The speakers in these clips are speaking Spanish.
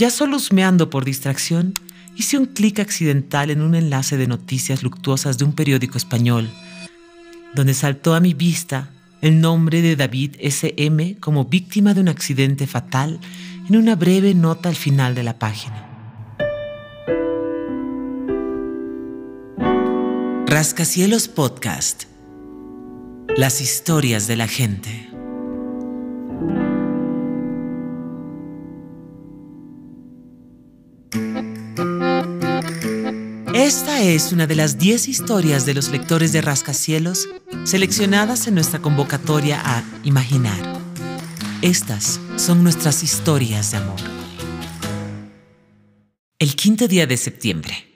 Ya solo husmeando por distracción, hice un clic accidental en un enlace de noticias luctuosas de un periódico español, donde saltó a mi vista el nombre de David S.M. como víctima de un accidente fatal en una breve nota al final de la página. Rascacielos Podcast. Las historias de la gente. Esta es una de las 10 historias de los lectores de Rascacielos seleccionadas en nuestra convocatoria a Imaginar. Estas son nuestras historias de amor. El quinto día de septiembre.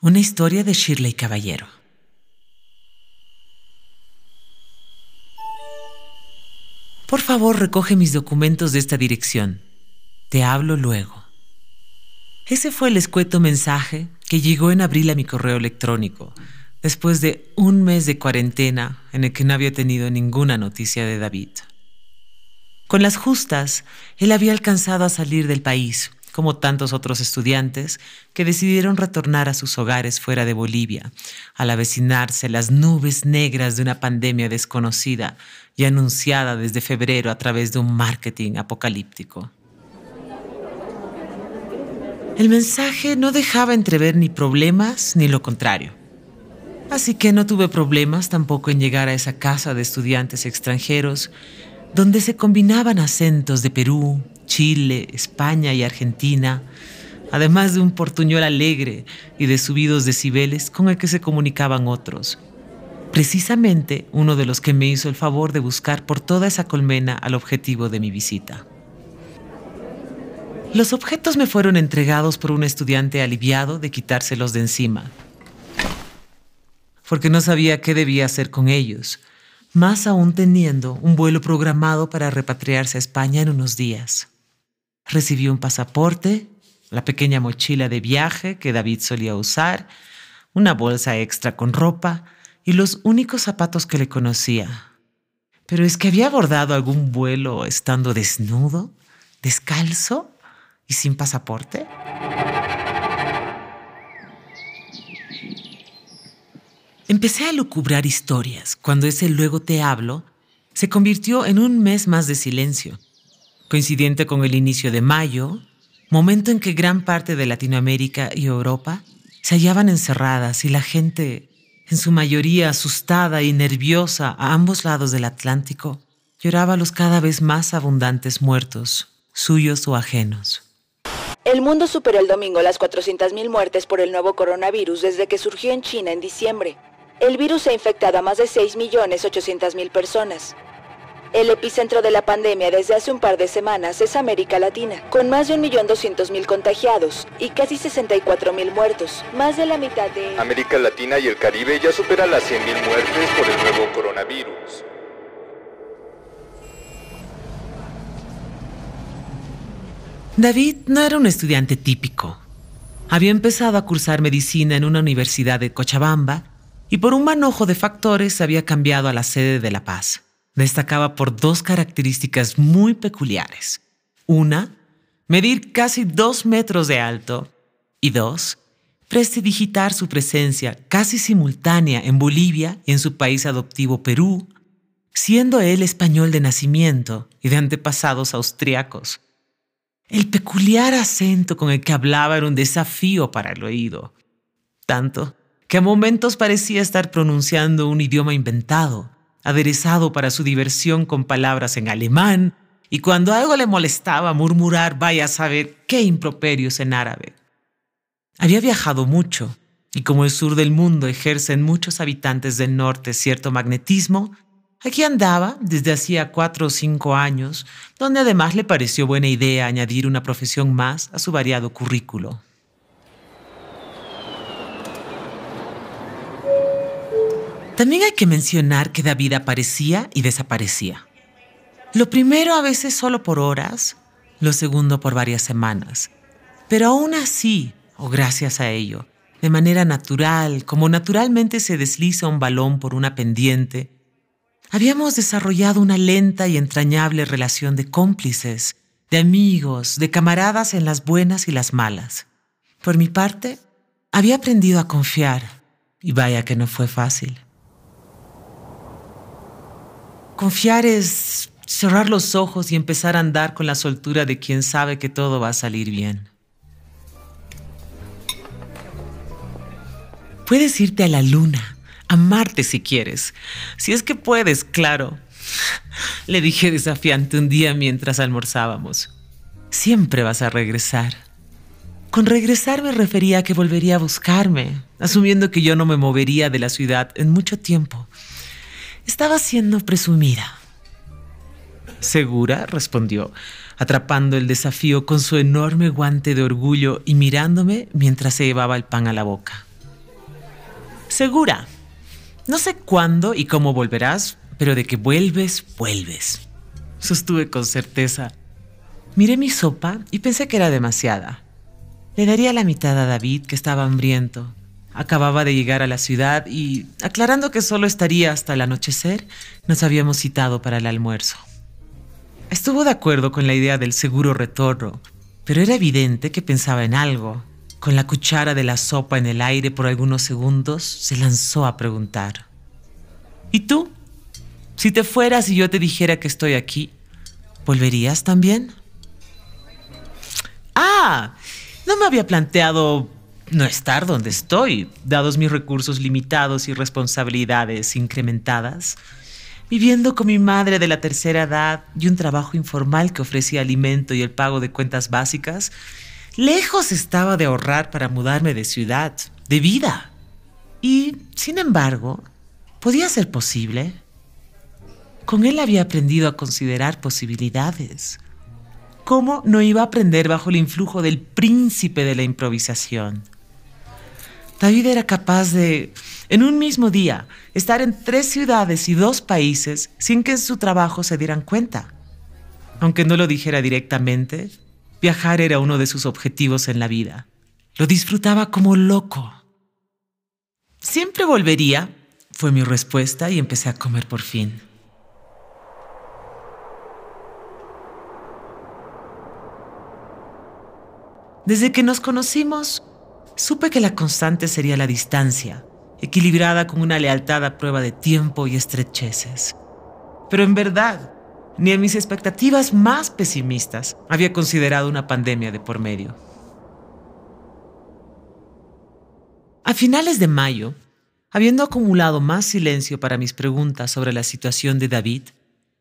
Una historia de Shirley Caballero. Por favor, recoge mis documentos de esta dirección. Te hablo luego. Ese fue el escueto mensaje que llegó en abril a mi correo electrónico, después de un mes de cuarentena en el que no había tenido ninguna noticia de David. Con las justas, él había alcanzado a salir del país, como tantos otros estudiantes que decidieron retornar a sus hogares fuera de Bolivia, al avecinarse las nubes negras de una pandemia desconocida y anunciada desde febrero a través de un marketing apocalíptico. El mensaje no dejaba entrever ni problemas ni lo contrario. Así que no tuve problemas tampoco en llegar a esa casa de estudiantes extranjeros donde se combinaban acentos de Perú, Chile, España y Argentina, además de un portuñol alegre y de subidos decibeles con el que se comunicaban otros. Precisamente uno de los que me hizo el favor de buscar por toda esa colmena al objetivo de mi visita. Los objetos me fueron entregados por un estudiante aliviado de quitárselos de encima, porque no sabía qué debía hacer con ellos, más aún teniendo un vuelo programado para repatriarse a España en unos días. Recibí un pasaporte, la pequeña mochila de viaje que David solía usar, una bolsa extra con ropa y los únicos zapatos que le conocía. Pero es que había abordado algún vuelo estando desnudo, descalzo y sin pasaporte? Empecé a lucubrar historias cuando ese luego te hablo se convirtió en un mes más de silencio, coincidente con el inicio de mayo, momento en que gran parte de Latinoamérica y Europa se hallaban encerradas y la gente, en su mayoría asustada y nerviosa a ambos lados del Atlántico, lloraba los cada vez más abundantes muertos, suyos o ajenos. El mundo superó el domingo las 400.000 muertes por el nuevo coronavirus desde que surgió en China en diciembre. El virus ha infectado a más de 6.800.000 personas. El epicentro de la pandemia desde hace un par de semanas es América Latina, con más de 1.200.000 contagiados y casi 64.000 muertos, más de la mitad de... América Latina y el Caribe ya supera las 100.000 muertes por el nuevo coronavirus. David no era un estudiante típico. Había empezado a cursar medicina en una universidad de Cochabamba y por un manojo de factores había cambiado a la sede de La Paz. Destacaba por dos características muy peculiares. Una, medir casi dos metros de alto. Y dos, prestidigitar su presencia casi simultánea en Bolivia y en su país adoptivo Perú, siendo él español de nacimiento y de antepasados austriacos. El peculiar acento con el que hablaba era un desafío para el oído, tanto que a momentos parecía estar pronunciando un idioma inventado, aderezado para su diversión con palabras en alemán, y cuando algo le molestaba murmurar vaya a saber qué improperios en árabe. Había viajado mucho, y como el sur del mundo ejerce en muchos habitantes del norte cierto magnetismo, Aquí andaba desde hacía cuatro o cinco años, donde además le pareció buena idea añadir una profesión más a su variado currículo. También hay que mencionar que David aparecía y desaparecía. Lo primero a veces solo por horas, lo segundo por varias semanas. Pero aún así, o gracias a ello, de manera natural, como naturalmente se desliza un balón por una pendiente, Habíamos desarrollado una lenta y entrañable relación de cómplices, de amigos, de camaradas en las buenas y las malas. Por mi parte, había aprendido a confiar y vaya que no fue fácil. Confiar es cerrar los ojos y empezar a andar con la soltura de quien sabe que todo va a salir bien. Puedes irte a la luna, a Marte si quieres, si es que puedes, claro. Le dije desafiante un día mientras almorzábamos. Siempre vas a regresar. Con regresar me refería a que volvería a buscarme, asumiendo que yo no me movería de la ciudad en mucho tiempo. Estaba siendo presumida. ¿Segura? respondió, atrapando el desafío con su enorme guante de orgullo y mirándome mientras se llevaba el pan a la boca. Segura. No sé cuándo y cómo volverás, pero de que vuelves, vuelves. Sostuve con certeza. Miré mi sopa y pensé que era demasiada. Le daría la mitad a David, que estaba hambriento. Acababa de llegar a la ciudad y, aclarando que solo estaría hasta el anochecer, nos habíamos citado para el almuerzo. Estuvo de acuerdo con la idea del seguro retorno, pero era evidente que pensaba en algo. Con la cuchara de la sopa en el aire por algunos segundos, se lanzó a preguntar. ¿Y tú? Si te fueras y yo te dijera que estoy aquí, ¿volverías también? Ah, no me había planteado no estar donde estoy, dados mis recursos limitados y responsabilidades incrementadas viviendo con mi madre de la tercera edad y un trabajo informal que ofrecía alimento y el pago de cuentas básicas, lejos estaba de ahorrar para mudarme de ciudad, de vida. Y, sin embargo, podía ser posible. Con él había aprendido a considerar posibilidades. ¿Cómo no iba a aprender bajo el influjo del príncipe de la improvisación? David era capaz de, en un mismo día, estar en tres ciudades y dos países sin que en su trabajo se dieran cuenta. Aunque no lo dijera directamente, viajar era uno de sus objetivos en la vida. Lo disfrutaba como loco. Siempre volvería, fue mi respuesta y empecé a comer por fin. Desde que nos conocimos, Supe que la constante sería la distancia, equilibrada con una lealtad a prueba de tiempo y estrecheces. Pero en verdad, ni en mis expectativas más pesimistas había considerado una pandemia de por medio. A finales de mayo, habiendo acumulado más silencio para mis preguntas sobre la situación de David,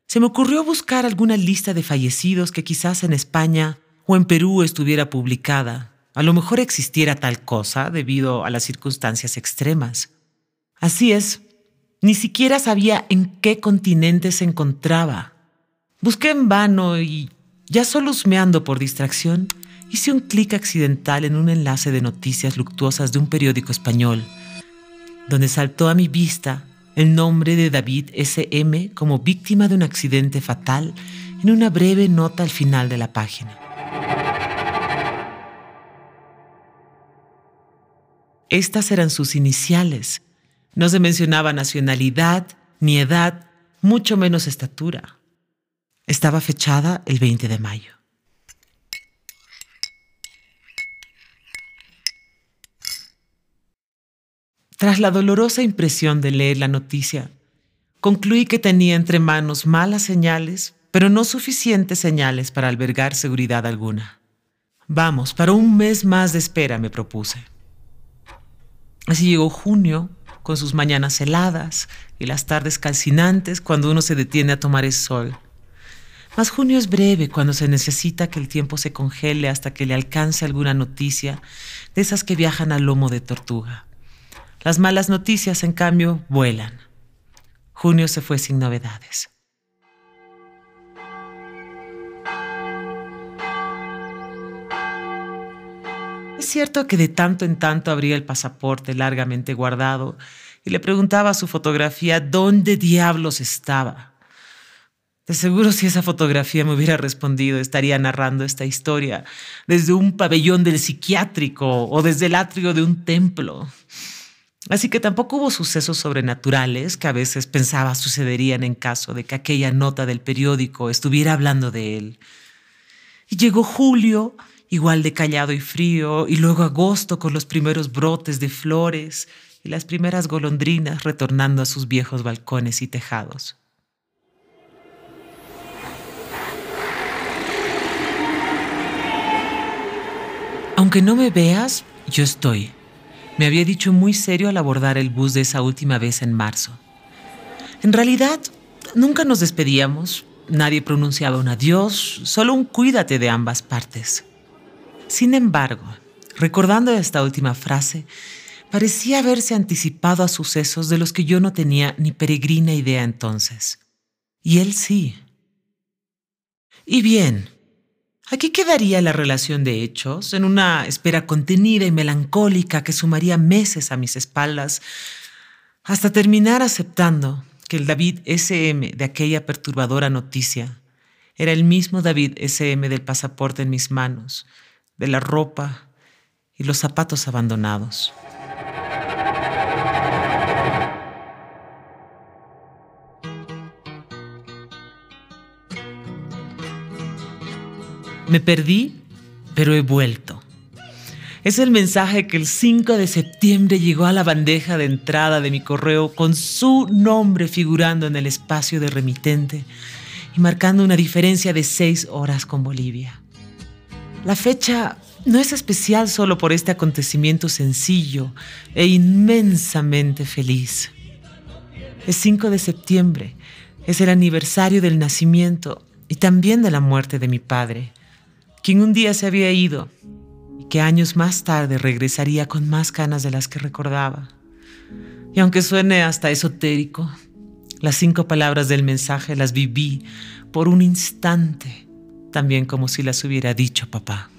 se me ocurrió buscar alguna lista de fallecidos que quizás en España o en Perú estuviera publicada a lo mejor existiera tal cosa debido a las circunstancias extremas. Así es, ni siquiera sabía en qué continente se encontraba. Busqué en vano y, ya solo husmeando por distracción, hice un clic accidental en un enlace de noticias luctuosas de un periódico español, donde saltó a mi vista el nombre de David S.M. como víctima de un accidente fatal en una breve nota al final de la página. Estas eran sus iniciales. No se mencionaba nacionalidad, ni edad, mucho menos estatura. Estaba fechada el 20 de mayo. Tras la dolorosa impresión de leer la noticia, concluí que tenía entre manos malas señales, pero no suficientes señales para albergar seguridad alguna. Vamos, para un mes más de espera me propuse. Así llegó junio, con sus mañanas heladas y las tardes calcinantes cuando uno se detiene a tomar el sol. Mas junio es breve cuando se necesita que el tiempo se congele hasta que le alcance alguna noticia de esas que viajan al lomo de tortuga. Las malas noticias, en cambio, vuelan. Junio se fue sin novedades. Es cierto que de tanto en tanto abría el pasaporte largamente guardado y le preguntaba a su fotografía dónde diablos estaba. Seguro si esa fotografía me hubiera respondido, estaría narrando esta historia desde un pabellón del psiquiátrico o desde el atrio de un templo. Así que tampoco hubo sucesos sobrenaturales que a veces pensaba sucederían en caso de que aquella nota del periódico estuviera hablando de él. Y llegó julio, igual de callado y frío, y luego agosto con los primeros brotes de flores y las primeras golondrinas retornando a sus viejos balcones y tejados. Aunque no me veas, yo estoy. Me había dicho muy serio al abordar el bus de esa última vez en marzo. En realidad, nunca nos despedíamos, nadie pronunciaba un adiós, solo un cuídate de ambas partes. Sin embargo, recordando esta última frase, parecía haberse anticipado a sucesos de los que yo no tenía ni peregrina idea entonces. Y él sí. Y bien, aquí quedaría la relación de hechos, en una espera contenida y melancólica que sumaría meses a mis espaldas, hasta terminar aceptando que el David SM de aquella perturbadora noticia era el mismo David SM del pasaporte en mis manos, de la ropa y los zapatos abandonados. Me perdí, pero he vuelto. Es el mensaje que el 5 de septiembre llegó a la bandeja de entrada de mi correo con su nombre figurando en el espacio de remitente y marcando una diferencia de seis horas con Bolivia. La fecha no es especial solo por este acontecimiento sencillo e inmensamente feliz. Es 5 de septiembre, es el aniversario del nacimiento y también de la muerte de mi padre quien un día se había ido y que años más tarde regresaría con más ganas de las que recordaba. Y aunque suene hasta esotérico, las cinco palabras del mensaje las viví por un instante, también como si las hubiera dicho papá.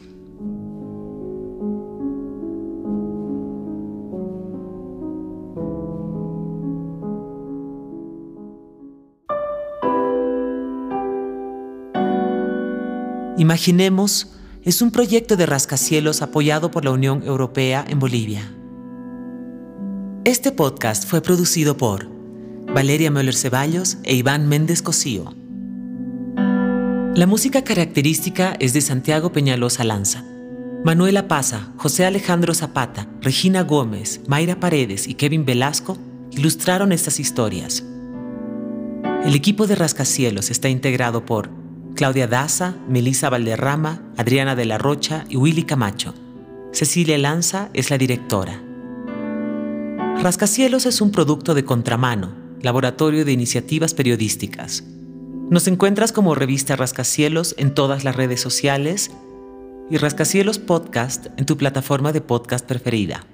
Imaginemos es un proyecto de rascacielos apoyado por la Unión Europea en Bolivia. Este podcast fue producido por Valeria Möller Ceballos e Iván Méndez Cosío. La música característica es de Santiago Peñalosa Lanza. Manuela Paza, José Alejandro Zapata, Regina Gómez, Mayra Paredes y Kevin Velasco ilustraron estas historias. El equipo de Rascacielos está integrado por Claudia Daza, Melissa Valderrama, Adriana de la Rocha y Willy Camacho. Cecilia Lanza es la directora. Rascacielos es un producto de Contramano, laboratorio de iniciativas periodísticas. Nos encuentras como revista Rascacielos en todas las redes sociales y Rascacielos Podcast en tu plataforma de podcast preferida.